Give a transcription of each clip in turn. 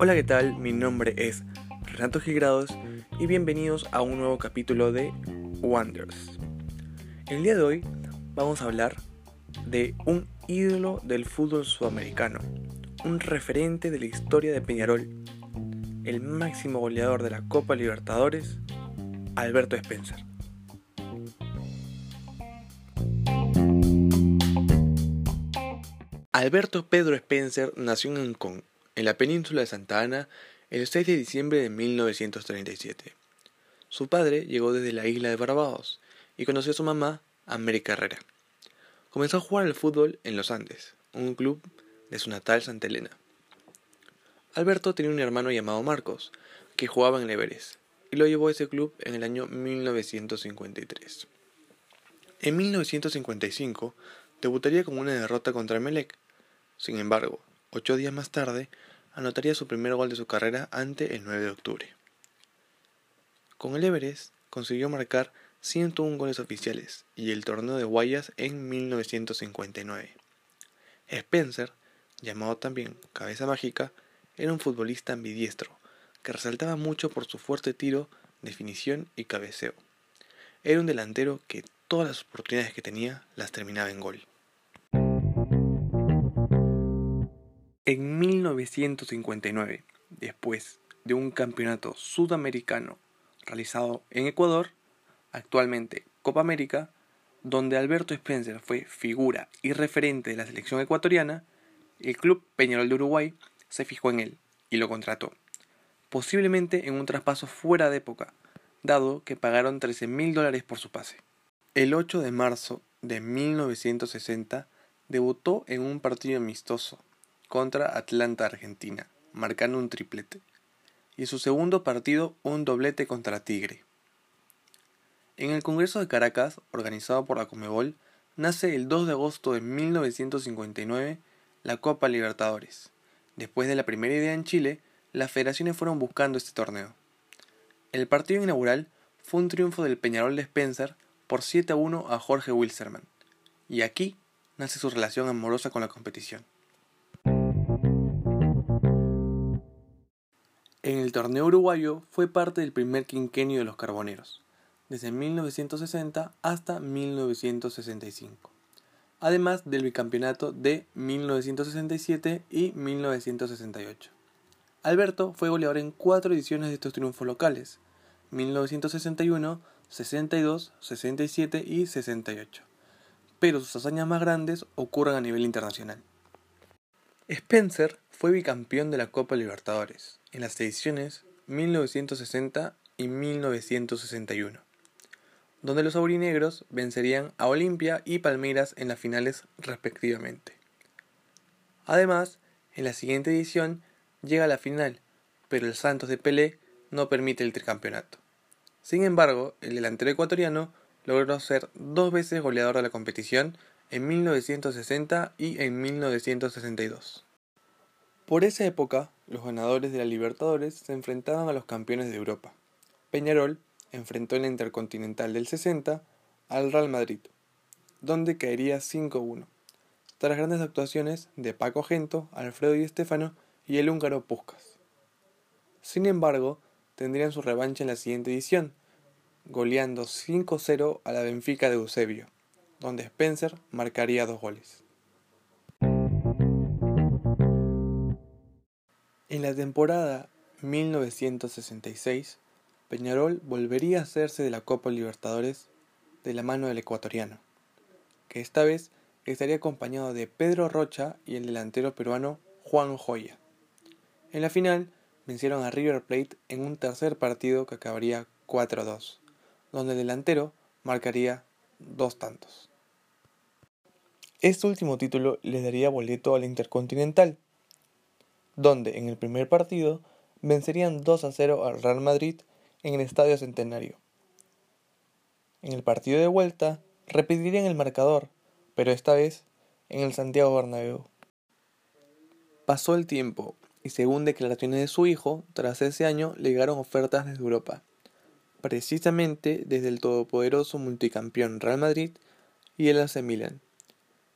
Hola, ¿qué tal? Mi nombre es Renato Gigrados y bienvenidos a un nuevo capítulo de Wonders. El día de hoy vamos a hablar de un ídolo del fútbol sudamericano, un referente de la historia de Peñarol, el máximo goleador de la Copa Libertadores, Alberto Spencer. Alberto Pedro Spencer nació en Ancón, en la península de Santa Ana, el 6 de diciembre de 1937. Su padre llegó desde la isla de Barbados y conoció a su mamá, América Herrera. Comenzó a jugar al fútbol en los Andes, un club de su natal Santa Elena. Alberto tenía un hermano llamado Marcos, que jugaba en el Everest, y lo llevó a ese club en el año 1953. En 1955 debutaría con una derrota contra Melec, sin embargo, ocho días más tarde, anotaría su primer gol de su carrera ante el 9 de octubre. Con el Everest consiguió marcar 101 goles oficiales y el torneo de Guayas en 1959. Spencer, llamado también Cabeza Mágica, era un futbolista ambidiestro que resaltaba mucho por su fuerte tiro, definición y cabeceo. Era un delantero que todas las oportunidades que tenía las terminaba en gol. En 1959, después de un campeonato sudamericano realizado en Ecuador, actualmente Copa América, donde Alberto Spencer fue figura y referente de la selección ecuatoriana, el club Peñarol de Uruguay se fijó en él y lo contrató, posiblemente en un traspaso fuera de época, dado que pagaron 13 mil dólares por su pase. El 8 de marzo de 1960 debutó en un partido amistoso contra Atlanta Argentina, marcando un triplete, y su segundo partido un doblete contra Tigre. En el Congreso de Caracas, organizado por la Comebol, nace el 2 de agosto de 1959 la Copa Libertadores. Después de la primera idea en Chile, las federaciones fueron buscando este torneo. El partido inaugural fue un triunfo del Peñarol de Spencer por 7 a 1 a Jorge Wilserman, y aquí nace su relación amorosa con la competición. En el torneo uruguayo fue parte del primer quinquenio de los Carboneros, desde 1960 hasta 1965, además del bicampeonato de 1967 y 1968. Alberto fue goleador en cuatro ediciones de estos triunfos locales, 1961, 62, 67 y 68, pero sus hazañas más grandes ocurren a nivel internacional. Spencer fue bicampeón de la Copa Libertadores en las ediciones 1960 y 1961, donde los aurinegros vencerían a Olimpia y Palmeiras en las finales respectivamente. Además, en la siguiente edición llega a la final, pero el Santos de Pelé no permite el tricampeonato. Sin embargo, el delantero ecuatoriano logró ser dos veces goleador de la competición en 1960 y en 1962. Por esa época, los ganadores de la Libertadores se enfrentaban a los campeones de Europa. Peñarol enfrentó en la Intercontinental del 60 al Real Madrid, donde caería 5-1, tras grandes actuaciones de Paco Gento, Alfredo y Estefano y el húngaro Puskas. Sin embargo, tendrían su revancha en la siguiente edición, goleando 5-0 a la Benfica de Eusebio donde Spencer marcaría dos goles. En la temporada 1966, Peñarol volvería a hacerse de la Copa Libertadores de la mano del ecuatoriano, que esta vez estaría acompañado de Pedro Rocha y el delantero peruano Juan Joya. En la final vencieron a River Plate en un tercer partido que acabaría 4-2, donde el delantero marcaría dos tantos. Este último título le daría boleto a la Intercontinental, donde en el primer partido vencerían 2 a 0 al Real Madrid en el Estadio Centenario. En el partido de vuelta repetirían el marcador, pero esta vez en el Santiago Bernabéu. Pasó el tiempo y según declaraciones de su hijo, tras ese año le llegaron ofertas desde Europa, precisamente desde el todopoderoso multicampeón Real Madrid y el AC Milan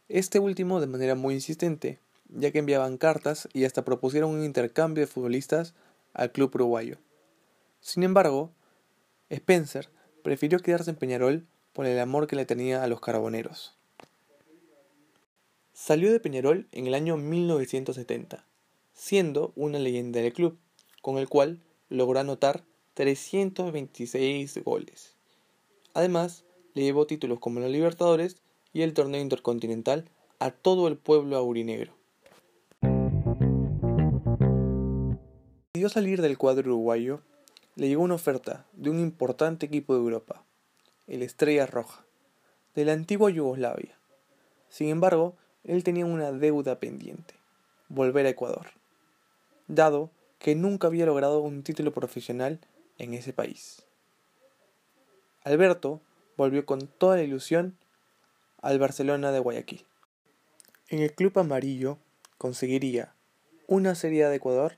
Este último de manera muy insistente, ya que enviaban cartas y hasta propusieron un intercambio de futbolistas al club uruguayo. Sin embargo, Spencer prefirió quedarse en Peñarol por el amor que le tenía a los carboneros. Salió de Peñarol en el año 1970, siendo una leyenda del club, con el cual logró anotar 326 goles. Además, le llevó títulos como la Libertadores y el torneo intercontinental a todo el pueblo aurinegro. Decidió salir del cuadro uruguayo, le llegó una oferta de un importante equipo de Europa, el Estrella Roja, de la antigua Yugoslavia. Sin embargo, él tenía una deuda pendiente, volver a Ecuador, dado que nunca había logrado un título profesional en ese país. Alberto volvió con toda la ilusión al Barcelona de Guayaquil. En el club amarillo conseguiría una Serie de Ecuador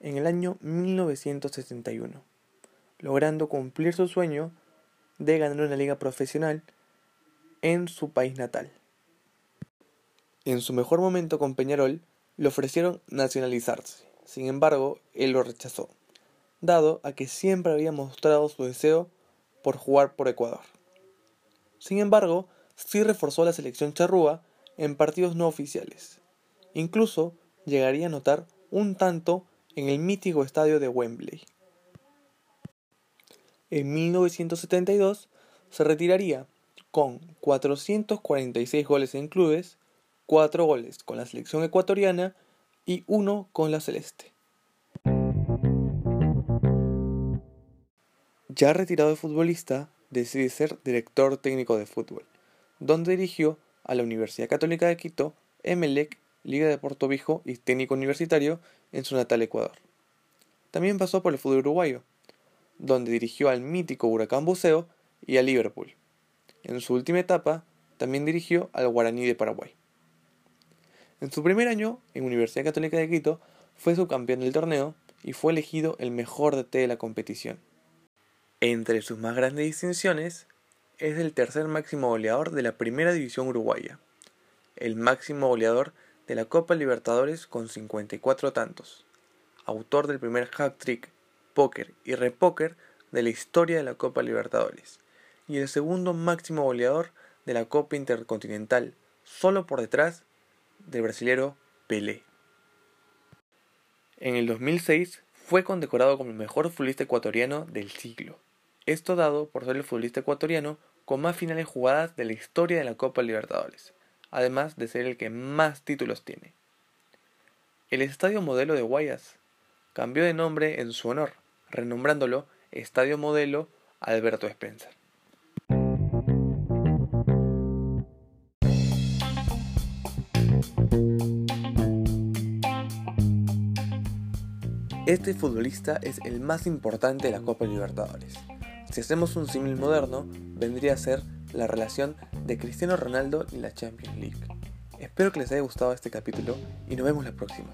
en el año 1971, logrando cumplir su sueño de ganar una liga profesional en su país natal. En su mejor momento con Peñarol, le ofrecieron nacionalizarse. Sin embargo, él lo rechazó, dado a que siempre había mostrado su deseo por jugar por Ecuador. Sin embargo, sí reforzó la selección charrúa en partidos no oficiales. Incluso llegaría a anotar un tanto en el mítico estadio de Wembley. En 1972 se retiraría con 446 goles en clubes 4 goles con la selección ecuatoriana y 1 con la celeste. Ya retirado de futbolista, decide ser director técnico de fútbol, donde dirigió a la Universidad Católica de Quito, Emelec, Liga de Puerto Viejo y técnico universitario en su natal Ecuador. También pasó por el fútbol uruguayo, donde dirigió al mítico Huracán Buceo y a Liverpool. En su última etapa, también dirigió al Guaraní de Paraguay. En su primer año en Universidad Católica de Quito fue subcampeón del torneo y fue elegido el mejor DT de la competición. Entre sus más grandes distinciones es el tercer máximo goleador de la primera división uruguaya, el máximo goleador de la Copa Libertadores con 54 tantos, autor del primer hat-trick, póker y repóker de la historia de la Copa Libertadores, y el segundo máximo goleador de la Copa Intercontinental, solo por detrás del brasilero Pelé. En el 2006 fue condecorado como el mejor futbolista ecuatoriano del siglo. Esto dado por ser el futbolista ecuatoriano con más finales jugadas de la historia de la Copa Libertadores, además de ser el que más títulos tiene. El Estadio Modelo de Guayas cambió de nombre en su honor, renombrándolo Estadio Modelo Alberto Spencer. Este futbolista es el más importante de la Copa Libertadores. Si hacemos un símil moderno, vendría a ser la relación de Cristiano Ronaldo y la Champions League. Espero que les haya gustado este capítulo y nos vemos la próxima.